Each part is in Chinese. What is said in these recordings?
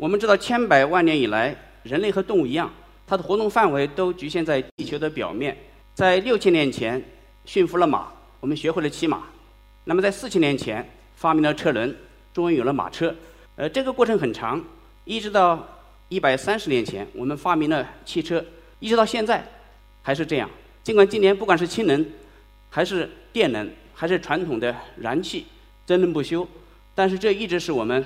我们知道，千百万年以来，人类和动物一样，它的活动范围都局限在地球的表面。在六千年前，驯服了马，我们学会了骑马；那么在四千年前，发明了车轮，终于有了马车。呃，这个过程很长，一直到一百三十年前，我们发明了汽车，一直到现在还是这样。尽管今年不管是氢能，还是电能，还是传统的燃气，争论不休，但是这一直是我们。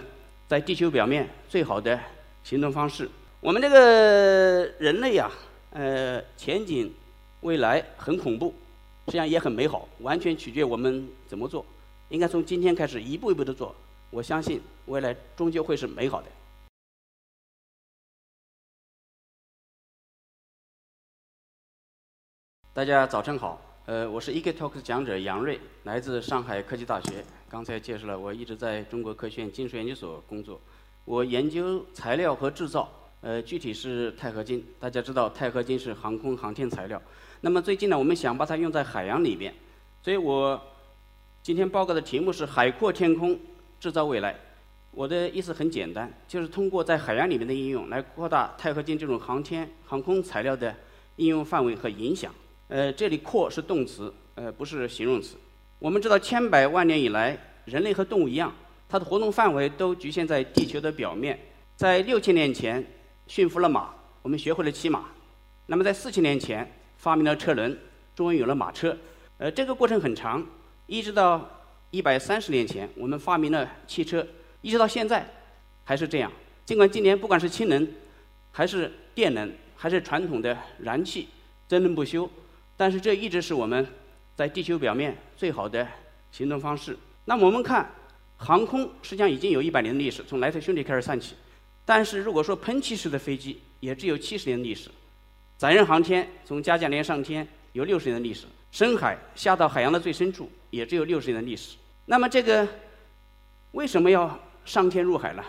在地球表面最好的行动方式。我们这个人类呀，呃，前景未来很恐怖，实际上也很美好，完全取决我们怎么做。应该从今天开始一步一步的做，我相信未来终究会是美好的。大家早晨好，呃，我是 e k Talk 讲者杨瑞，来自上海科技大学。刚才介绍了，我一直在中国科学院金属研究所工作，我研究材料和制造，呃，具体是钛合金。大家知道，钛合金是航空航天材料。那么最近呢，我们想把它用在海洋里面，所以我今天报告的题目是“海阔天空，制造未来”。我的意思很简单，就是通过在海洋里面的应用，来扩大钛合金这种航天航空材料的应用范围和影响。呃，这里“扩”是动词，呃，不是形容词。我们知道，千百万年以来，人类和动物一样，它的活动范围都局限在地球的表面。在六千年前，驯服了马，我们学会了骑马；那么在四千年前，发明了车轮，终于有了马车。呃，这个过程很长，一直到一百三十年前，我们发明了汽车，一直到现在还是这样。尽管今年不管是氢能，还是电能，还是传统的燃气，争论不休，但是这一直是我们。在地球表面最好的行动方式。那么我们看，航空实际上已经有一百年的历史，从莱特兄弟开始算起。但是如果说喷气式的飞机，也只有七十年的历史。载人航天，从加加连上天有六十年的历史。深海下到海洋的最深处，也只有六十年的历史。那么这个为什么要上天入海呢？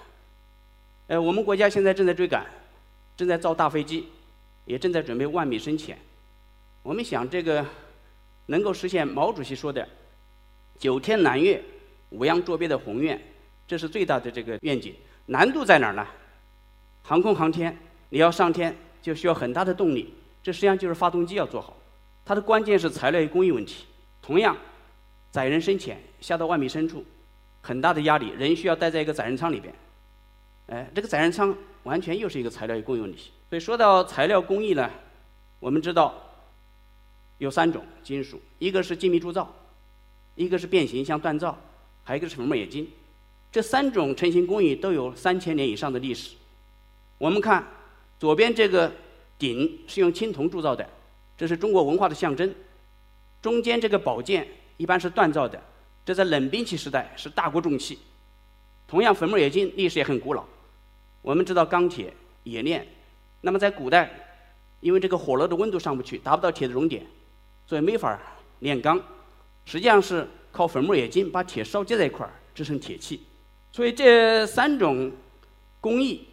呃，我们国家现在正在追赶，正在造大飞机，也正在准备万米深潜。我们想这个。能够实现毛主席说的“九天揽月，五洋捉鳖”的宏愿，这是最大的这个愿景。难度在哪儿呢？航空航天，你要上天就需要很大的动力，这实际上就是发动机要做好。它的关键是材料与工艺问题。同样，载人深潜下到万米深处，很大的压力，人需要待在一个载人舱里边。哎，这个载人舱完全又是一个材料与工艺问题。所以说到材料工艺呢，我们知道。有三种金属，一个是精密铸造，一个是变形像锻造，还有一个是粉末冶金。这三种成型工艺都有三千年以上的历史。我们看左边这个鼎是用青铜铸造的，这是中国文化的象征。中间这个宝剑一般是锻造的，这在冷兵器时代是大国重器。同样，粉末冶金历史也很古老。我们知道钢铁冶炼，那么在古代，因为这个火炉的温度上不去，达不到铁的熔点。所以没法炼钢，实际上是靠粉末冶金把铁烧结在一块儿制成铁器。所以这三种工艺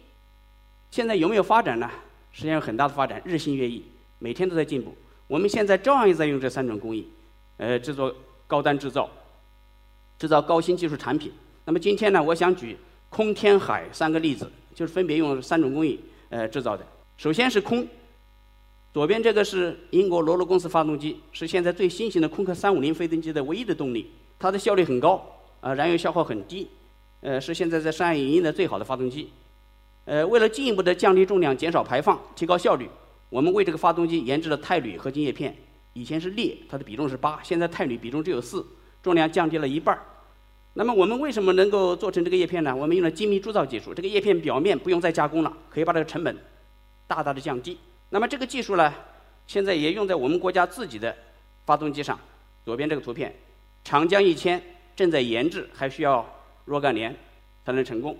现在有没有发展呢？实际上有很大的发展，日新月异，每天都在进步。我们现在照样也在用这三种工艺，呃，制作高端制造，制造高新技术产品。那么今天呢，我想举空、天、海三个例子，就是分别用三种工艺呃制造的。首先是空。左边这个是英国罗罗公司发动机，是现在最新型的空客350飞行机的唯一的动力，它的效率很高，啊，燃油消耗很低，呃，是现在在商业营运的最好的发动机。呃，为了进一步的降低重量、减少排放、提高效率，我们为这个发动机研制了钛铝合金叶片。以前是镍，它的比重是八，现在钛铝比重只有四，重量降低了一半儿。那么我们为什么能够做成这个叶片呢？我们用了精密铸造技术，这个叶片表面不用再加工了，可以把这个成本大大的降低。那么这个技术呢，现在也用在我们国家自己的发动机上。左边这个图片，长江一千正在研制，还需要若干年才能成功。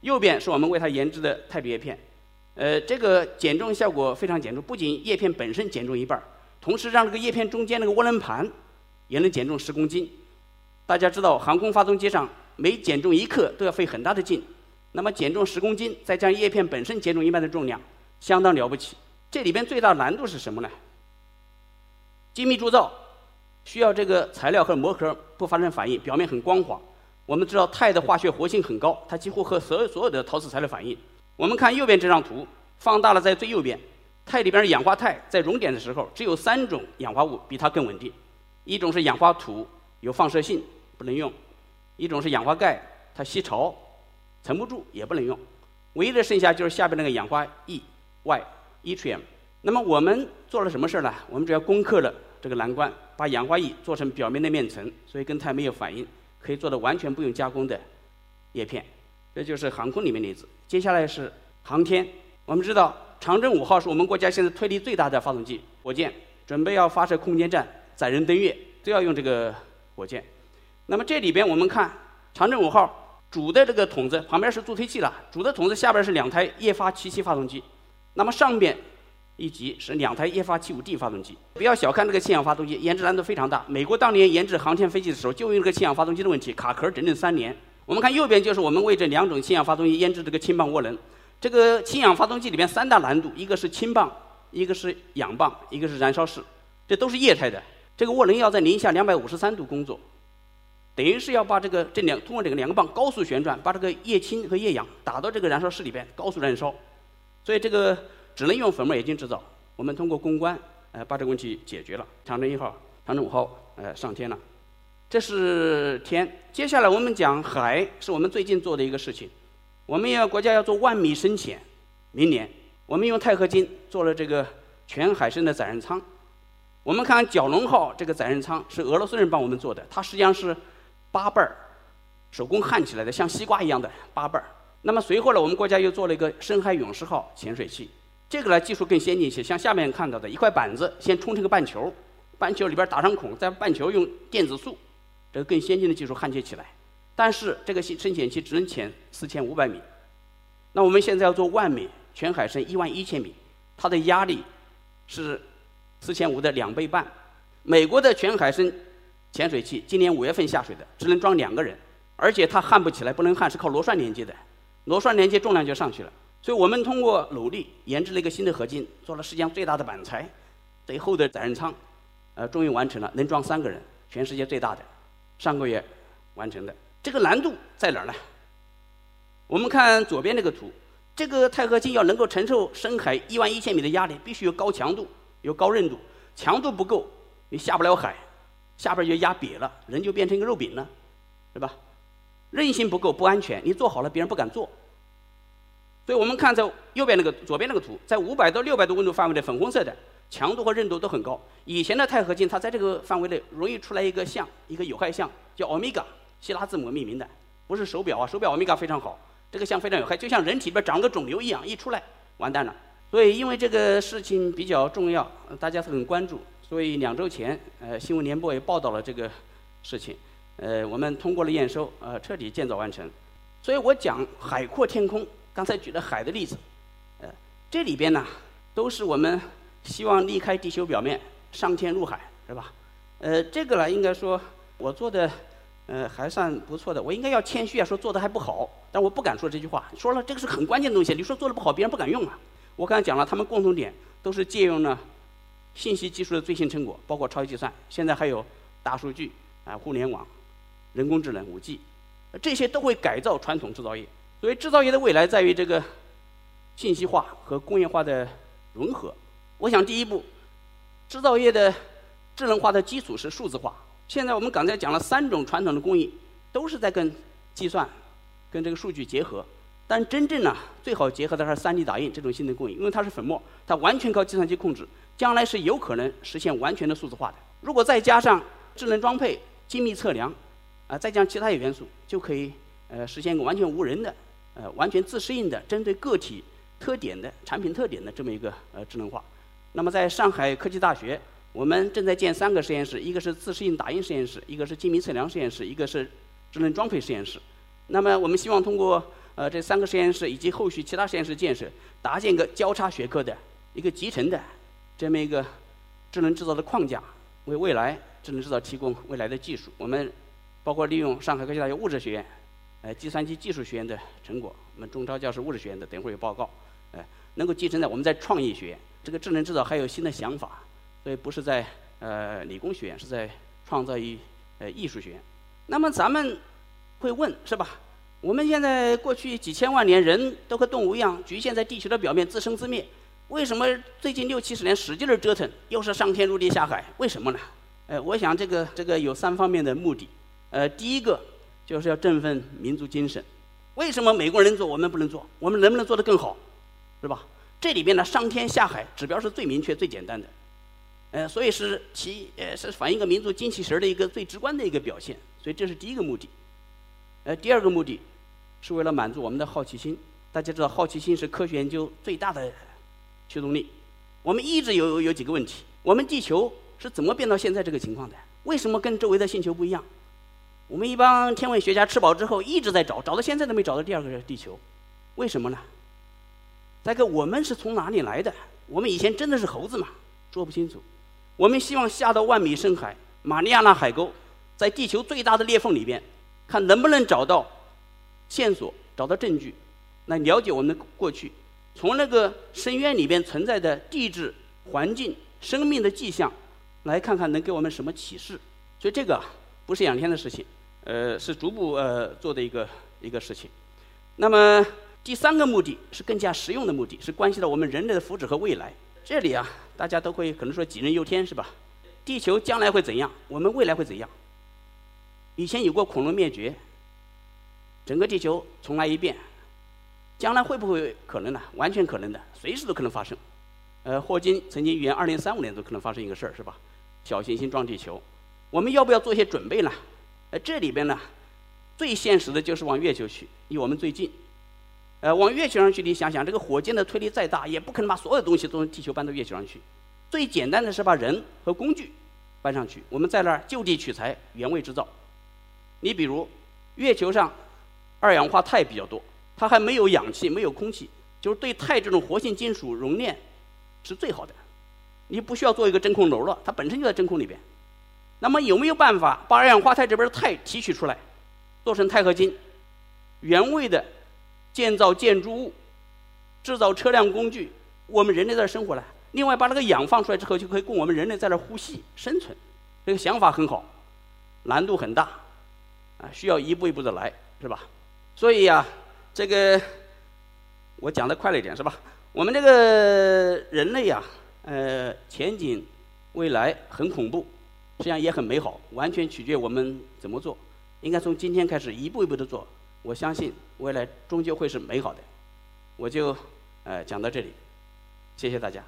右边是我们为它研制的钛铝叶片，呃，这个减重效果非常显著，不仅叶片本身减重一半儿，同时让这个叶片中间那个涡轮盘也能减重十公斤。大家知道，航空发动机上每减重一克都要费很大的劲，那么减重十公斤，再将叶片本身减重一半的重量。相当了不起，这里边最大难度是什么呢？精密铸造需要这个材料和膜壳不发生反应，表面很光滑。我们知道钛的化学活性很高，它几乎和所有所有的陶瓷材料反应。我们看右边这张图，放大了在最右边，钛里边的氧化钛在熔点的时候，只有三种氧化物比它更稳定，一种是氧化土，有放射性，不能用；一种是氧化钙，它吸潮，沉不住，也不能用。唯一的剩下就是下边那个氧化铱 Y ytium，。那么我们做了什么事儿呢？我们只要攻克了这个难关，把氧化铱做成表面的面层，所以跟钛没有反应。可以做的完全不用加工的叶片，这就是航空里面例子。接下来是航天，我们知道长征五号是我们国家现在推力最大的发动机火箭，准备要发射空间站载人登月，都要用这个火箭。那么这里边我们看长征五号主的这个筒子旁边是助推器了，主的筒子下边是两台液发七七发动机，那么上边。一级是两台液化七五 D 发动机，不要小看这个氢氧发动机，研制难度非常大。美国当年研制航天飞机的时候，就因为这个氢氧发动机的问题，卡壳整整三年。我们看右边就是我们为这两种氢氧发动机研制这个氢棒涡轮。这个氢氧发动机里面三大难度，一个是氢棒，一个是氧棒，一个是燃烧室，这都是液态的。这个涡轮要在零下两百五十三度工作，等于是要把这个这两通过这个两个棒高速旋转，把这个液氢和液氧打到这个燃烧室里边高速燃烧，所以这个。只能用粉末冶金制造。我们通过攻关，呃，把这个问题解决了。长征一号、长征五号，呃，上天了。这是天。接下来我们讲海，是我们最近做的一个事情。我们要国家要做万米深潜，明年我们用钛合金做了这个全海深的载人舱。我们看蛟龙号这个载人舱是俄罗斯人帮我们做的，它实际上是八瓣儿手工焊起来的，像西瓜一样的八瓣儿。那么随后呢，我们国家又做了一个深海勇士号潜水器。这个呢技术更先进一些，像下面看到的一块板子，先冲成个半球，半球里边打上孔，再半球用电子束，这个更先进的技术焊接起来。但是这个深潜器只能潜四千五百米，那我们现在要做万米全海深一万一千米，它的压力是四千五的两倍半。美国的全海深潜水器今年五月份下水的，只能装两个人，而且它焊不起来，不能焊，是靠螺栓连接的，螺栓连接重量就上去了。所以我们通过努力研制了一个新的合金，做了世界上最大的板材，最厚的载人舱，呃，终于完成了，能装三个人，全世界最大的，上个月完成的。这个难度在哪儿呢？我们看左边这个图，这个钛合金要能够承受深海一万一千米的压力，必须有高强度，有高韧度，强度不够，你下不了海，下边就压瘪了，人就变成一个肉饼了，对吧？韧性不够，不安全，你做好了，别人不敢做。所以我们看在右边那个、左边那个图，在五百到六百度温度范围的粉红色的，强度和韧度都很高。以前的钛合金，它在这个范围内容易出来一个像，一个有害像，叫欧米伽，希腊字母命名的，不是手表啊，手表欧米伽非常好，这个像非常有害，就像人体里边长个肿瘤一样，一出来完蛋了。所以因为这个事情比较重要，大家很关注，所以两周前，呃，新闻联播也报道了这个事情，呃，我们通过了验收，呃，彻底建造完成。所以我讲海阔天空。刚才举了海的例子，呃，这里边呢都是我们希望离开地球表面上天入海，是吧？呃，这个呢应该说我做的呃还算不错的，我应该要谦虚啊，说做的还不好，但我不敢说这句话，说了这个是很关键的东西，你说做的不好，别人不敢用啊。我刚才讲了，他们共同点都是借用了信息技术的最新成果，包括超级计算，现在还有大数据啊、互联网、人工智能、五 G，这些都会改造传统制造业。所以制造业的未来在于这个信息化和工业化的融合。我想第一步，制造业的智能化的基础是数字化。现在我们刚才讲了三种传统的工艺，都是在跟计算、跟这个数据结合。但真正呢，最好结合的是 3D 打印这种新的工艺，因为它是粉末，它完全靠计算机控制，将来是有可能实现完全的数字化的。如果再加上智能装配、精密测量，啊，再加上其他元素，就可以呃实现一个完全无人的。呃，完全自适应的，针对个体特点的产品特点的这么一个呃智能化。那么，在上海科技大学，我们正在建三个实验室，一个是自适应打印实验室，一个是精密测量实验室，一个是智能装配实验室。那么，我们希望通过呃这三个实验室以及后续其他实验室建设，搭建一个交叉学科的一个集成的这么一个智能制造的框架，为未来智能制造提供未来的技术。我们包括利用上海科技大学物质学院。呃，计算机技术学院的成果，我们中超教师物质学院的等会儿有报告，呃，能够继承在我们在创意学院，这个智能制造还有新的想法，所以不是在呃理工学院，是在创造与呃艺术学院。那么咱们会问是吧？我们现在过去几千万年，人都和动物一样，局限在地球的表面，自生自灭。为什么最近六七十年使劲儿折腾，又是上天入地下海？为什么呢？呃，我想这个这个有三方面的目的。呃，第一个就是要振奋民族精神。为什么美国人能做我们不能做？我们能不能做得更好？是吧？这里边呢，上天下海指标是最明确、最简单的。呃，所以是其呃是反映一个民族精气神的一个最直观的一个表现。所以这是第一个目的。呃，第二个目的是为了满足我们的好奇心。大家知道，好奇心是科学研究最大的驱动力。我们一直有有几个问题：我们地球是怎么变到现在这个情况的？为什么跟周围的星球不一样？我们一帮天文学家吃饱之后一直在找，找到现在都没找到第二个地球，为什么呢？再个，我们是从哪里来的？我们以前真的是猴子吗？说不清楚。我们希望下到万米深海，马里亚纳海沟，在地球最大的裂缝里边。看能不能找到线索，找到证据，来了解我们的过去。从那个深渊里边存在的地质环境、生命的迹象，来看看能给我们什么启示。所以这个不是两天的事情，呃，是逐步呃做的一个一个事情。那么第三个目的是更加实用的目的，是关系到我们人类的福祉和未来。这里啊，大家都会可能说杞人忧天是吧？地球将来会怎样？我们未来会怎样？以前有过恐龙灭绝，整个地球重来一遍，将来会不会可能呢？完全可能的，随时都可能发生。呃，霍金曾经预言二零三五年都可能发生一个事儿，是吧？小行星撞地球，我们要不要做一些准备呢？这里边呢，最现实的就是往月球去，离我们最近。呃，往月球上去，你想想，这个火箭的推力再大，也不可能把所有东西都从地球搬到月球上去。最简单的是把人和工具搬上去，我们在那儿就地取材，原位制造。你比如，月球上二氧化钛比较多，它还没有氧气，没有空气，就是对钛这种活性金属熔炼是最好的。你不需要做一个真空楼了，它本身就在真空里边。那么有没有办法把二氧化钛这边的钛提取出来，做成钛合金，原位的建造建筑物、制造车辆工具，我们人类在这生活了。另外把那个氧放出来之后，就可以供我们人类在这呼吸生存。这个想法很好，难度很大。啊，需要一步一步的来，是吧？所以呀，这个我讲的快了一点，是吧？我们这个人类呀，呃，前景未来很恐怖，实际上也很美好，完全取决我们怎么做。应该从今天开始一步一步的做，我相信未来终究会是美好的。我就呃讲到这里，谢谢大家。